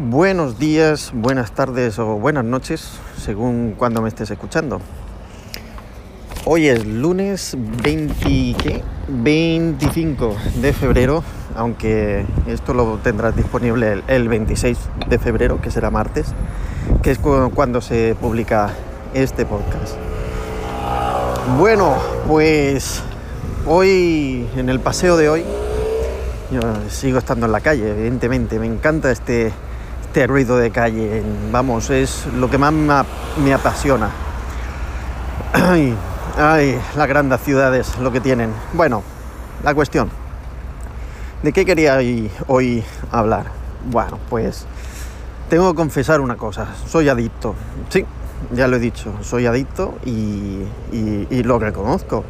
Buenos días, buenas tardes o buenas noches, según cuando me estés escuchando. Hoy es lunes 20, 25 de febrero, aunque esto lo tendrás disponible el 26 de febrero, que será martes, que es cuando se publica este podcast. Bueno, pues hoy, en el paseo de hoy, yo sigo estando en la calle, evidentemente, me encanta este este ruido de calle. Vamos, es lo que más me, apasiona. Ay, ay, las grandes ciudades, lo que tienen. Bueno, la cuestión. ¿De qué quería hoy, hablar? Bueno, pues tengo que confesar una cosa. Soy adicto. Sí, ya lo he dicho. Soy adicto y, lo reconozco.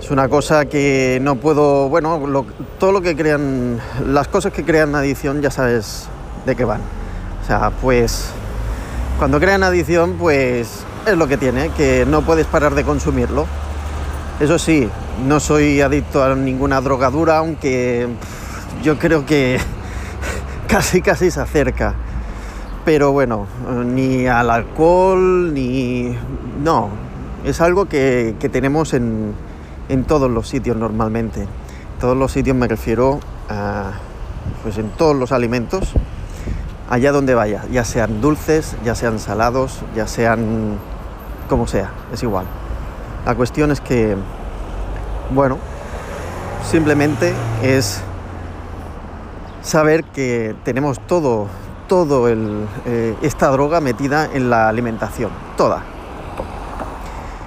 Es una cosa que no puedo, bueno, todo lo que crean, las cosas que crean adicción, ya sabes de qué van. O sea, pues cuando crean adicción, pues es lo que tiene, que no puedes parar de consumirlo. Eso sí, no soy adicto a ninguna drogadura, aunque yo creo que casi casi se acerca. Pero bueno, ni al alcohol, ni... No, es algo que, tenemos en, en, todos los sitios normalmente. Todos los sitios me refiero a... Pues en todos los alimentos allá donde vaya, ya sean dulces, ya sean salados, ya sean como sea, es igual. La cuestión es que, bueno, simplemente es saber que tenemos todo, todo el, eh, esta droga metida en la alimentación, toda.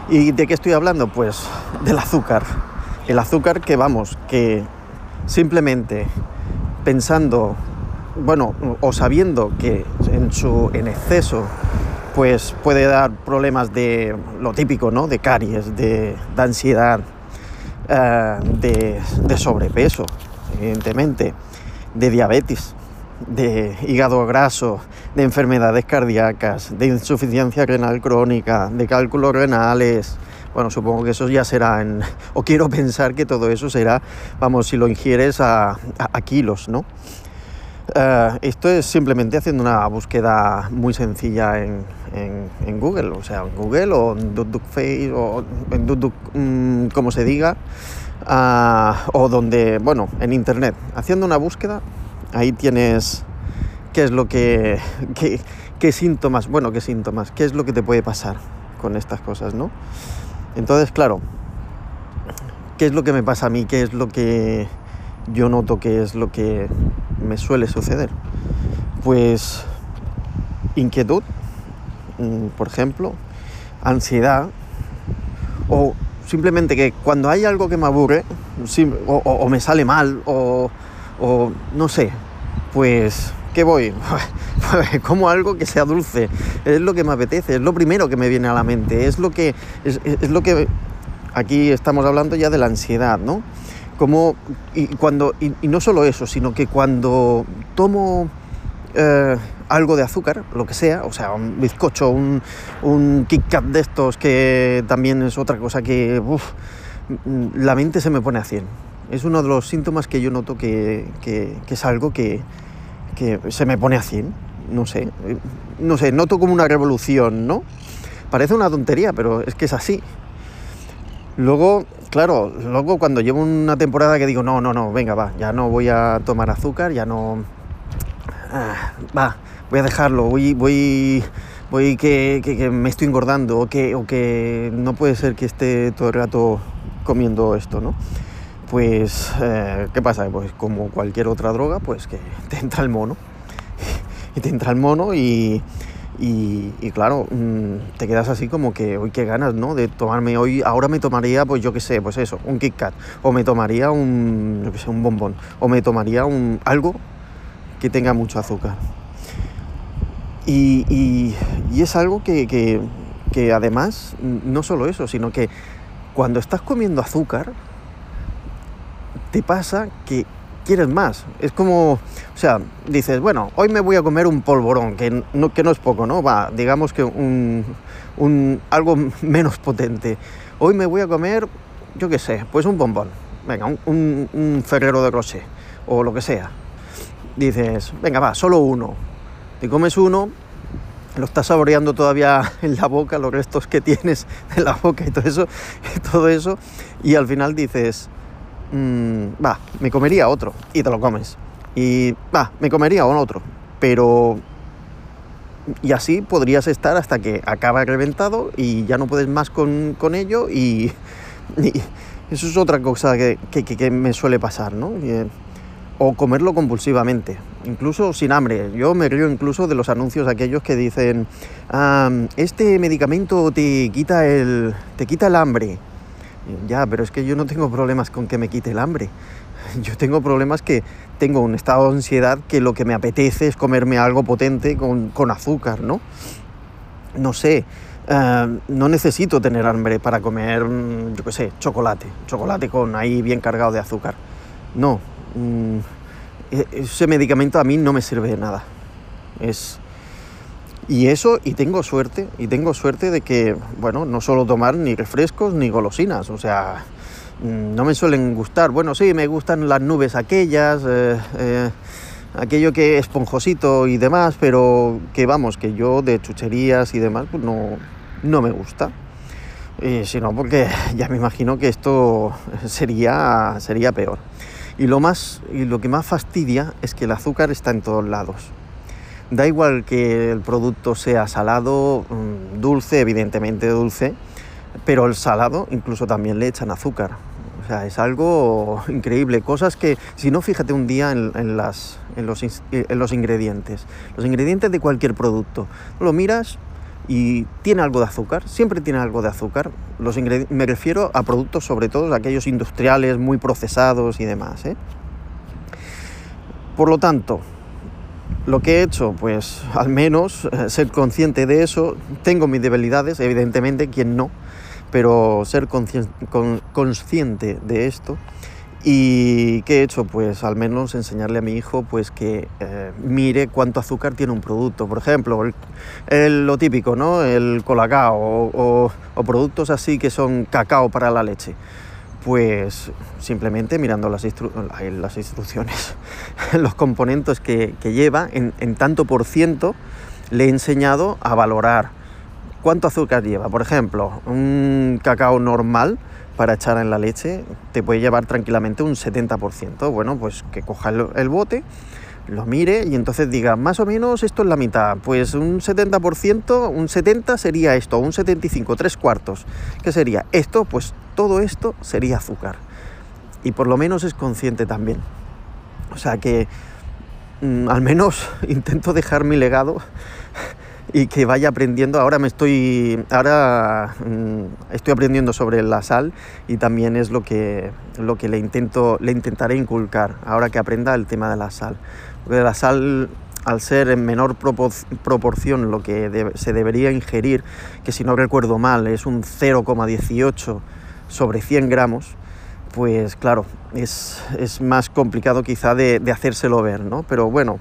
¿Y de qué estoy hablando? Pues del azúcar. El azúcar que vamos, que simplemente pensando bueno, o sabiendo que en su en exceso pues puede dar problemas de lo típico, ¿no? De caries, de, ansiedad, eh, de, sobrepeso, evidentemente, de diabetes, de hígado graso, de enfermedades cardíacas, de insuficiencia renal crónica, de cálculos renales. Bueno, supongo que eso ya será en... o quiero pensar que todo eso será, vamos, si lo ingieres a kilos, ¿no? Esto es simplemente haciendo una búsqueda muy sencilla en, Google, o sea, en Google o en DuckDuckFace o en DuckDuck, mm, como se diga, ah, o donde, bueno, en Internet. Haciendo una búsqueda, ahí tienes qué es lo que, qué, qué síntomas, bueno, qué síntomas, qué es lo que te puede pasar con estas cosas, ¿no? Entonces, claro, ¿qué es lo que me pasa a mí? ¿Qué es lo que yo noto que es lo que me suele suceder? Pues inquietud, mm, por ejemplo, ansiedad, o simplemente que cuando hay algo que me aburre, o, me sale mal, o, no sé, pues, ¿qué voy? como algo que sea dulce, es lo que me apetece, es lo primero que me viene a la mente, es lo que, es, es lo que, aquí estamos hablando ya de la ansiedad, ¿no? Como, y, cuando, y, no solo eso, sino que cuando tomo eh, algo de azúcar, lo que sea, o sea, un bizcocho, un, un Kit Kat de estos, que también es otra cosa que la mente se me pone a 100. Es uno de los síntomas que yo noto que, que, es algo que, que, se me pone a 100. No sé, no sé, noto como una revolución, ¿no? Parece una tontería, pero es que es así. Luego, claro, luego cuando llevo una temporada que digo, no, no, no, venga, va, ya no voy a tomar azúcar, ya no... Ah, va, voy a dejarlo, voy, voy, voy que, que, me estoy engordando o que, o que no puede ser que esté todo el rato comiendo esto, ¿no? Pues, eh, ¿qué pasa? Pues como cualquier otra droga, pues que te entra el mono. y te entra el mono y, y, claro, mm, te quedas así como que, hoy qué ganas, ¿no? De tomarme hoy, ahora me tomaría, pues yo qué sé, pues eso, un Kit Kat, o me tomaría un, yo qué sé, un bombón, o me tomaría un, algo que tenga mucho azúcar. Y, es algo que, que además, no solo eso, sino que cuando estás comiendo azúcar, te pasa que quieres más. Es como, o sea, dices, bueno, hoy me voy a comer un polvorón, que no, que no es poco, ¿no? Va, digamos que un, un, algo menos potente. Hoy me voy a comer, yo qué sé, pues un bombón. Venga, un, un, ferrero de roche o lo que sea. dices, venga, va, solo uno. Te comes uno, lo estás saboreando todavía en la boca, los restos que tienes en la boca y todo eso, y todo eso, y al final dices, mm, va, me comería otro, y te lo comes. Y va, me comería otro, pero... Y así podrías estar hasta que acaba reventado y ya no puedes más con, ello y, eso es otra cosa que, que, me suele pasar, ¿no? o comerlo compulsivamente, incluso sin hambre. Yo me río incluso de los anuncios aquellos que dicen, este medicamento te quita, el, te quita el hambre. Ya, pero es que yo no tengo problemas con que me quite el hambre. Yo tengo problemas que tengo un estado de ansiedad que lo que me apetece es comerme algo potente con, azúcar, ¿no? No sé, no necesito tener hambre para comer, yo qué sé, chocolate, chocolate con ahí bien cargado de azúcar. No, Mm, e-, ese medicamento a mí no me sirve de nada. Es, y eso, y tengo suerte, y tengo suerte de que, bueno, no suelo tomar ni refrescos ni golosinas, o sea, mm, no me suelen gustar. Bueno, sí, me gustan las nubes aquellas, eh, eh, aquello que es esponjosito y demás, pero que vamos, que yo de chucherías y demás, pues no, no me gusta. Y si no, porque ya me imagino que esto sería, sería peor. Y lo, más, y lo que más fastidia es que el azúcar está en todos lados. Da igual que el producto sea salado, mm, dulce, evidentemente dulce, pero el salado incluso también le echan azúcar. O sea, es algo increíble. Cosas que, si no, fíjate un día en, en los ingredientes. Los ingredientes de cualquier producto. Lo miras y tiene algo de azúcar, siempre tiene algo de azúcar. Los me refiero a productos sobre todo aquellos industriales muy procesados y demás. ¿eh? Por lo tanto, lo que he hecho, pues al menos eh, ser consciente de eso. Tengo mis debilidades, evidentemente, quien no, pero ser consciente de esto ¿Y qué he hecho? Pues al menos enseñarle a mi hijo pues que eh, mire cuánto azúcar tiene un producto. Por ejemplo, el, lo típico, ¿no? El colacao o, productos así que son cacao para la leche. Pues simplemente mirando las, las instrucciones, los componentes que, lleva en, en tanto por ciento, le he enseñado a valorar cuánto azúcar lleva. Por ejemplo, un cacao normal para echar en la leche te puede llevar tranquilamente un 70%. Bueno, pues que coja el, bote, lo mire y entonces diga, más o menos esto es la mitad. Pues un 70%, un 70 sería esto, un 75, tres cuartos. ¿Qué sería? Esto, pues todo esto sería azúcar. Y por lo menos es consciente también. O sea que mm, al menos intento dejar mi legado y que vaya aprendiendo. Ahora me estoy, ahora mm, estoy aprendiendo sobre la sal y también es lo que, lo que le, intento, le intentaré inculcar ahora que aprenda el tema de la sal. Porque la sal, al ser en menor proporción lo que se debería ingerir, que si no recuerdo mal es un 0,18 sobre 100 gramos, pues claro, es, es más complicado quizá de, de hacérselo ver, ¿no? Pero bueno,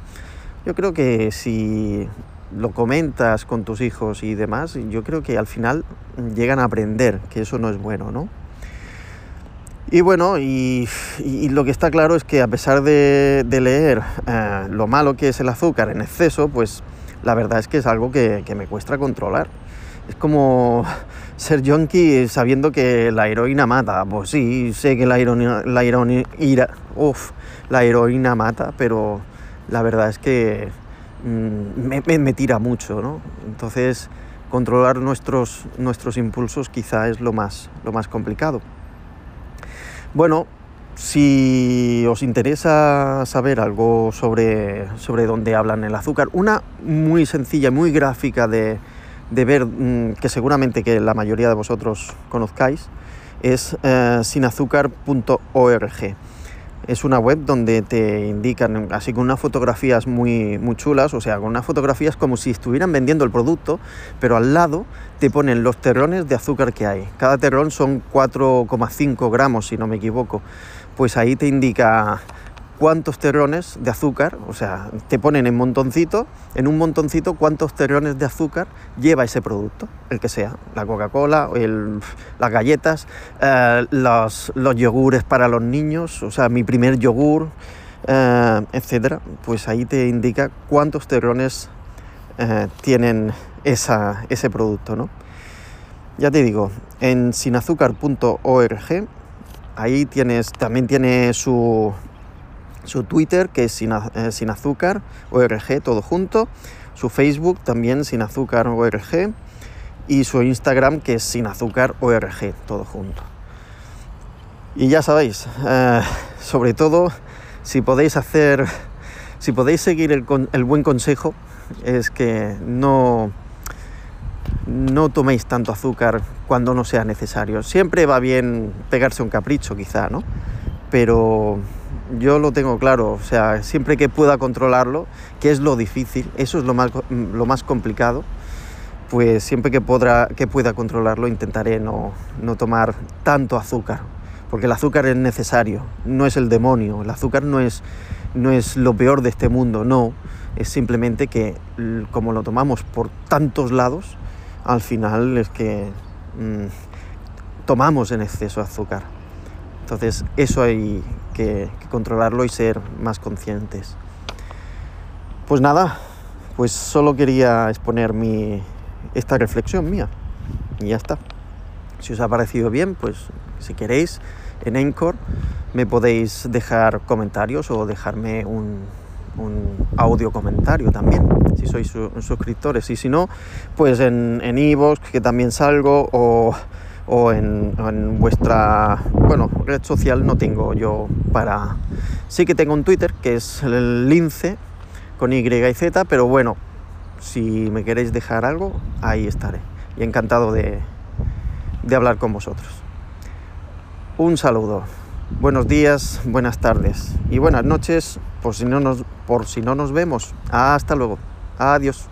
yo creo que si lo comentas con tus hijos y demás, yo creo que al final llegan a aprender que eso no es bueno, ¿no? Y bueno, y, lo que está claro es que a pesar de, leer eh, lo malo que es el azúcar en exceso, pues la verdad es que es algo que, me cuesta controlar. Es como ser junkie sabiendo que la heroína mata. Pues sí, sé que la heroína, la la heroína mata, pero la verdad es que Mm, me, tira mucho, ¿no? Entonces, controlar nuestros, nuestros impulsos quizá es lo más, lo más complicado. Bueno, si os interesa saber algo sobre, sobre dónde hablan el azúcar, una muy sencilla, muy gráfica de, ver, mm, que seguramente que la mayoría de vosotros conozcáis, es eh, sinazúcar.org. Es una web donde te indican, así con unas fotografías muy, muy chulas, o sea, con unas fotografías como si estuvieran vendiendo el producto, pero al lado te ponen los terrones de azúcar que hay. Cada terrón son 4,5 gramos, si no me equivoco. Pues ahí te indica cuántos terrones de azúcar, o sea, te ponen en montoncito, en un montoncito cuántos terrones de azúcar lleva ese producto, el que sea, la Coca-Cola, las galletas, eh, los, yogures para los niños, o sea, mi primer yogur, eh, etcétera, pues ahí te indica cuántos terrones eh, tienen ese producto, ¿no? Ya te digo, en sinazúcar.org, ahí tienes, también tiene su, su Twitter, que es sin, eh, sin azúcar, ORG, todo junto, su Facebook también sin azúcar ORG, y su Instagram, que es sin azúcar ORG, todo junto. Y ya sabéis, eh, sobre todo, si podéis hacer, si podéis seguir el, el buen consejo, es que no, no toméis tanto azúcar cuando no sea necesario. Siempre va bien pegarse un capricho, quizá, ¿no? Pero yo lo tengo claro, o sea, siempre que pueda controlarlo, que es lo difícil, eso es lo más, lo más complicado, pues siempre que, podrá, que pueda controlarlo intentaré no, no tomar tanto azúcar, porque el azúcar es necesario, no es el demonio, el azúcar no es, no es lo peor de este mundo, no, es simplemente que como lo tomamos por tantos lados, al final es que mm, tomamos en exceso azúcar. Entonces eso hay que, controlarlo y ser más conscientes. Pues nada, pues solo quería exponer mi, esta reflexión mía y ya está. Si os ha parecido bien, pues si queréis, en Encore me podéis dejar comentarios o dejarme un, un audio comentario también, si sois suscriptores. Y si no, pues en Evox, que también salgo, o, o en, en, vuestra bueno, red social no tengo yo para... Sí que tengo un Twitter, que es el lince, con Y y Z, pero bueno, si me queréis dejar algo, ahí estaré. Y encantado de, de hablar con vosotros. Un saludo. Buenos días, buenas tardes y buenas noches por si no nos, por si no nos vemos. Hasta luego. Adiós.